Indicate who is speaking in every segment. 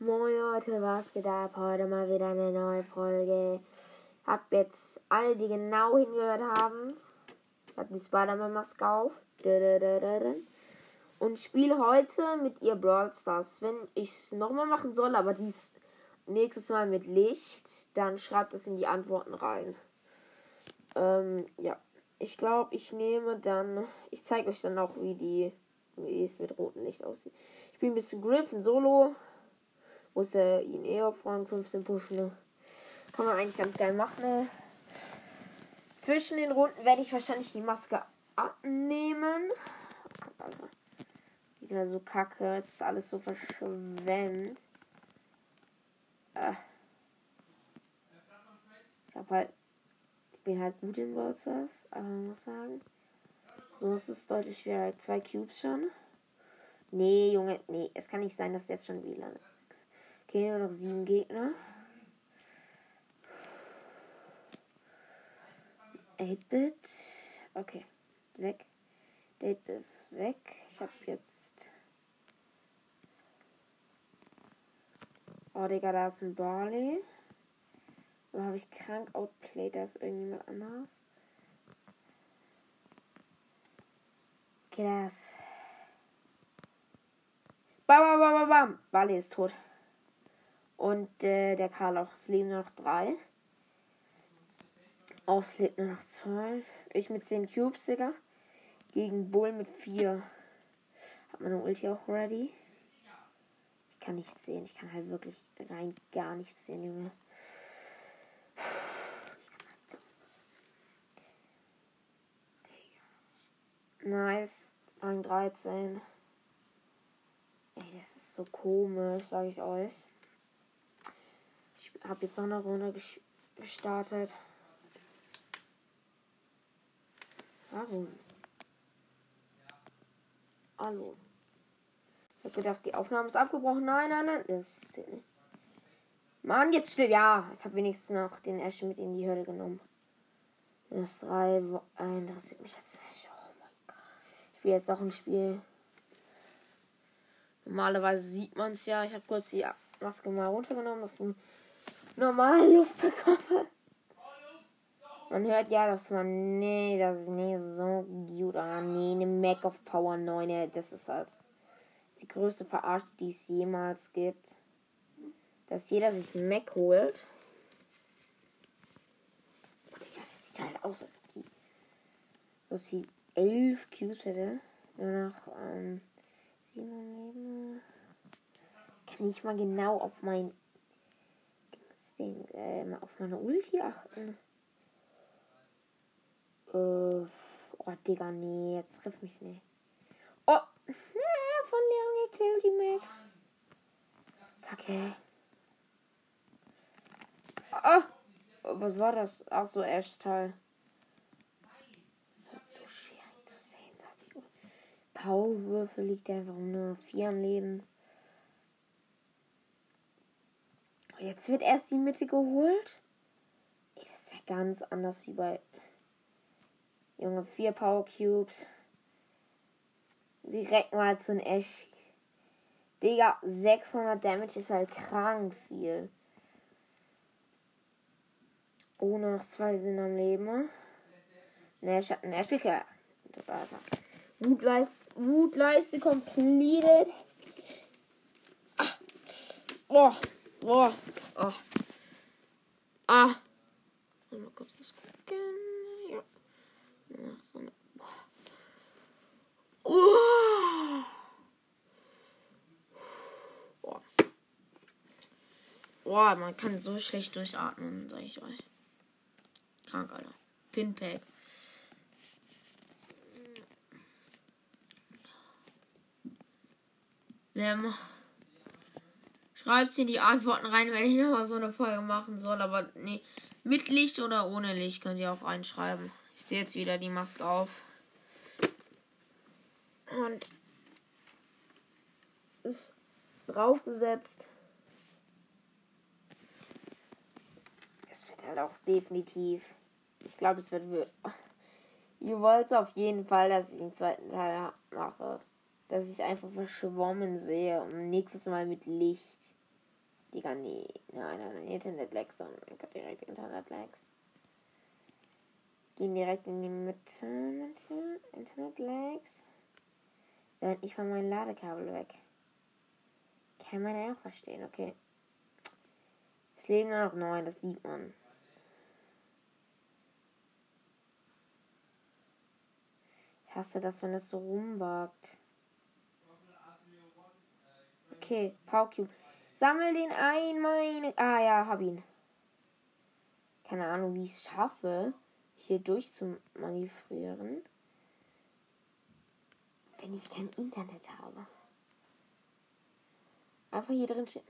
Speaker 1: Moin Leute, was geht ab? Heute mal wieder eine neue Folge. Hab jetzt alle, die genau hingehört haben, ich die Spider-Man-Maske auf. Und spiele heute mit ihr Brawl Stars. Wenn ich es nochmal machen soll, aber dies nächstes Mal mit Licht, dann schreibt es in die Antworten rein. Ähm, ja. Ich glaube, ich nehme dann. Ich zeige euch dann auch, wie die wie es mit rotem Licht aussieht. Ich spiele ein bisschen Griff in Solo. Muss er ihn eher auf Rang 15 pushen. Ne? Kann man eigentlich ganz geil machen. Ne? Zwischen den Runden werde ich wahrscheinlich die Maske abnehmen. Alter. Sieht halt so kacke. Es ist alles so verschwemmt. Äh. Ich hab halt. Ich bin halt gut in Wolzers, aber man muss sagen. So ist es deutlich schwerer. Zwei Cubes schon. Nee, Junge, nee. Es kann nicht sein, dass jetzt schon wieder. Okay, nur noch sieben Gegner. 8-Bit. Okay. Weg. Date ist weg. Ich hab jetzt. Oh, Digga, da ist ein Barley. Da habe ich krank outplayed. Da ist irgendjemand anders. Okay, das. Bam, bam, bam, bam, bam. Barley ist tot. Und äh, der Karl auch. Leben noch drei. Auch es lebt nur noch zwei. Ich mit 10 Cubes, Digga. Gegen Bull mit 4. Hat meine Ulti auch ready. Ich kann nichts sehen. Ich kann halt wirklich rein gar nichts sehen, Junge. Nice. Rang 13. Ey, das ist so komisch, sage ich euch. Habe jetzt noch eine Runde gestartet. Warum? Hallo. Ich habe gedacht, die Aufnahme ist abgebrochen. Nein, nein, nein. Das zählt nicht. Mann, jetzt still. Ja, ich habe wenigstens noch den Ash mit in die Hölle genommen. Das drei interessiert mich jetzt nicht. Oh mein Gott. Ich spiele jetzt auch ein Spiel. Normalerweise sieht man es ja. Ich habe kurz die Maske mal runtergenommen, dass normale Luft bekomme. Man hört ja, dass man, nee, das ist nicht so gut. Ah, nee, eine Mac of Power 9, das ist halt die größte Verarsche, die es jemals gibt. Dass jeder sich Mac holt. Oh, Digga, das sieht halt aus, als ob die was wie 11 Qs hätte. Nur noch, ähm, 7 Leben. Kann ich mal genau auf mein Ding, äh, auf meine Ulti achten. Äh, oh, Digga, nee, jetzt trifft mich nicht. Oh, von Leon gekillt, die Mac. Kacke. Oh, was war das? Ach so, Ash-Teil. So schwer zu sehen, sag ich. Powerwürfel liegt einfach nur vier am Leben. Jetzt wird erst die Mitte geholt. Ey, das ist ja ganz anders wie bei Junge, vier Power Cubes. Direkt mal zu ein Ash. Digga, 600 Damage ist halt krank viel. Oh, nur noch zwei sind am Leben. Nash hat einen Ash gekillt. Wutleiste, Wutleiste completed. Ah. Boah. Boah. Ah. Ah. Mal kurz was gucken. Ja. Boah. Boah. Boah, man kann so schlecht durchatmen, sag ich euch. Krank, Alter. Pinpack. Ähm, Schreibt in die Antworten rein, wenn ich nochmal so eine Folge machen soll. Aber nee, mit Licht oder ohne Licht könnt ihr auch reinschreiben. Ich sehe jetzt wieder die Maske auf. Und ist draufgesetzt. Es wird halt auch definitiv. Ich glaube, es wird. Ihr wollt auf jeden Fall, dass ich den zweiten Teil mache. Dass ich einfach verschwommen sehe und nächstes Mal mit Licht. Digga, nee. Nein, nein, nein. Internet-Lags, sondern ich hab direkt Internet-Lags. Gehen direkt in die Mitte. Mitte. Internet-Lags. Dann ich von meinem Ladekabel weg. Kann man ja auch verstehen, okay. Es leben nur noch neun, das sieht man. Ich hasse das, wenn es so rumwagt. Okay, Powercube. Sammel den ein, meine. Ah ja, hab ihn. Keine Ahnung, wie ich es schaffe, hier durchzumanövrieren. Wenn ich kein Internet habe. Einfach hier drin stehen.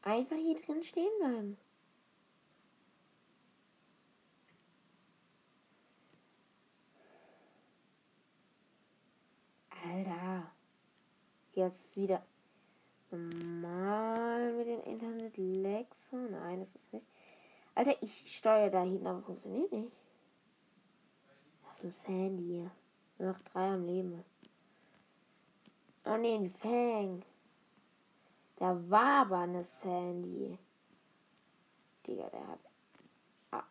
Speaker 1: Einfach hier drin stehen bleiben. Alter. Jetzt wieder mal mit dem Internet Lex. Nein, das ist nicht. Alter, ich steuere da hinten, aber funktioniert nicht. Das ist ein Handy hier. Noch drei am Leben. Oh ne, ein Fang. Da war aber eine Sandy. Digga, der hat. Ah.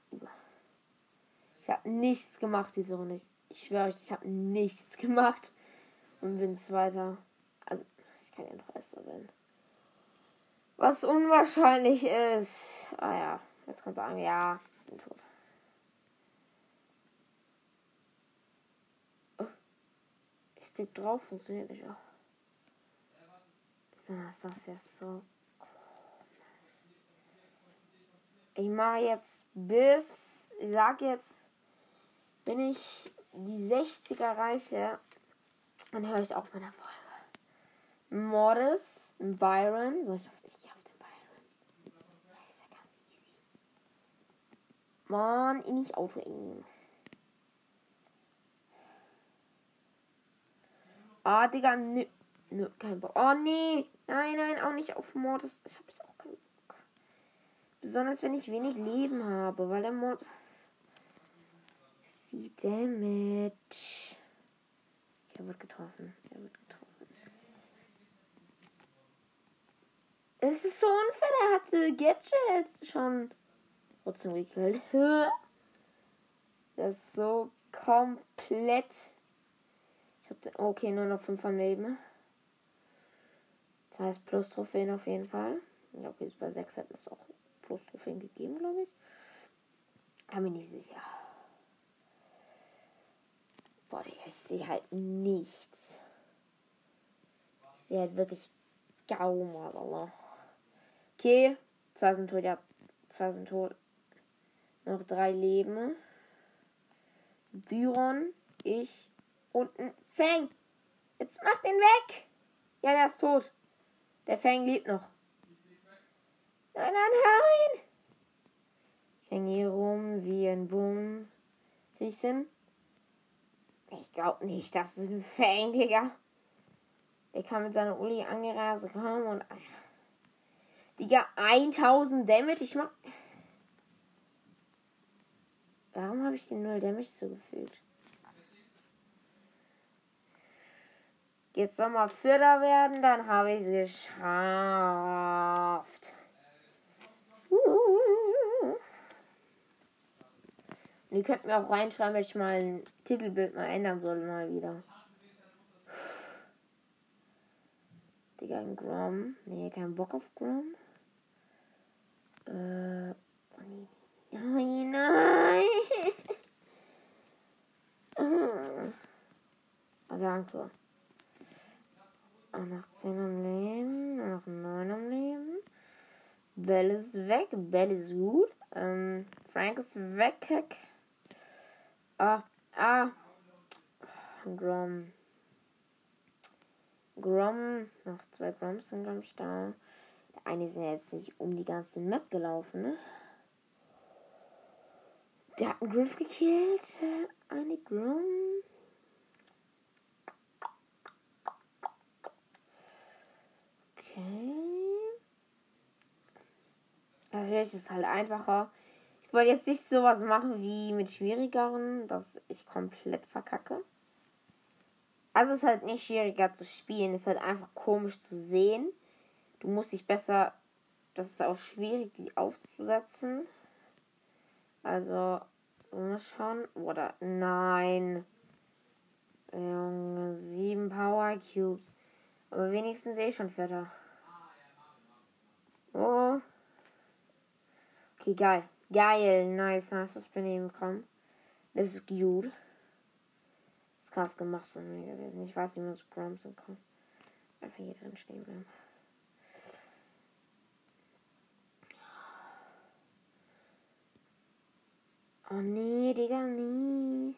Speaker 1: Ich habe nichts gemacht, diese Runde. Ich schwöre euch, ich habe nichts gemacht. Und bin Zweiter. Also, noch Erster werden. Was unwahrscheinlich ist. Ah ja, jetzt kommt an. Ja, bin tot. Oh. Ich klick drauf, funktioniert nicht. Auch. So, ist das jetzt so. Ich mache jetzt bis, ich sag jetzt, wenn ich die 60er erreiche, dann höre ich auf mit der Folge. Mordes, Byron, soll ich auf, ich gehe auf den Byron. Das ist ja ganz easy. Mann, in nicht Auto aim. Ah, Digga, nö. Nö, kein Bock. Oh, nee. Nein, nein, auch nicht auf Mord. Das, das habe ich auch keinen Bock. Besonders wenn ich wenig Leben habe, weil der Mord. Wie damit? Er wird getroffen. Er wird getroffen. Es ist so unfair, der hatte Gadget schon trotzdem gekillt. Das ist so komplett. Ich hab den, okay, nur noch 5 am Leben. Das heißt plus Trophäen auf jeden Fall. Ja, okay, bei 6 hätten es auch plus Trophäen gegeben, glaube ich. Aber mir nicht sicher. Boah, ich sehe halt nichts. Ich sehe halt wirklich kaum, aber. Okay, zwei sind tot, ja. Zwei sind tot. Noch drei Leben. Byron, ich und ein Fang. Jetzt mach den weg. Ja, der ist tot. Der Fang lebt noch. Nein, nein, nein. Ich hänge hier rum wie ein Bumm. Riechen. Ich glaube nicht, das ist ein Fang, Digga. Der kann mit seiner Uli angerast kommen und. Digga, 1000 Damage. Ich mach. Warum habe ich den 0 Damage zugefügt? Jetzt nochmal Vierter werden, dann habe ich es geschafft. Und ihr könnt mir auch reinschreiben, wenn ich mal ein Titelbild mal ändern soll, mal wieder. Digga, ein Grom. Nee, kein Bock auf Grom. Äh. Nein, danke. Noch 10 am Leben, noch 9 am Leben. Bell ist weg, Bell ist gut. Ähm, Frank ist weg. Ah, ah. Grom. Grom. Noch zwei Groms sind, glaube ich, da. Ist ja jetzt nicht um die ganze Map gelaufen, ne? Der hat einen Griff gekillt. Eine Grom. Okay. Natürlich ist es halt einfacher. Ich wollte jetzt nicht sowas machen wie mit schwierigeren, dass ich komplett verkacke. Also es ist halt nicht schwieriger zu spielen, es ist halt einfach komisch zu sehen. Du musst dich besser das ist auch schwierig, die aufzusetzen. Also, mal schauen. Oder nein. Junge, sieben Power Cubes. Aber wenigstens sehe ich schon Vierter. Oh. Okay, geil. Geil. Nice, nice, dass bin ich bekommen. Das ist gut. Das ist krass gemacht von mir gewesen. Ich weiß, wie man so Grumps kann. Einfach hier drin stehen bleiben. Oh nee, Digga, nee.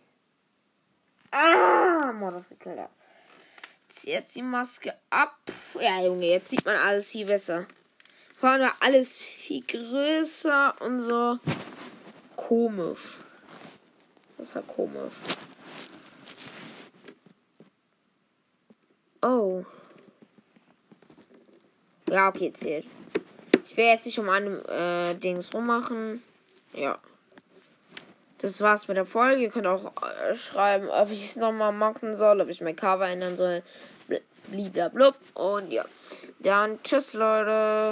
Speaker 1: Ah, Modus gekillt. Jetzt die Maske ab. Ja, Junge, jetzt sieht man alles viel besser. Vor allem alles viel größer und so komisch. Das halt komisch. Oh. Ja, okay, zählt. Ich will jetzt nicht um einem äh, Dings rummachen. Ja. Das war's mit der Folge. Ihr könnt auch äh, schreiben, ob ich es nochmal machen soll, ob ich mein Cover ändern soll. Blablabla. Und ja. Dann tschüss, Leute.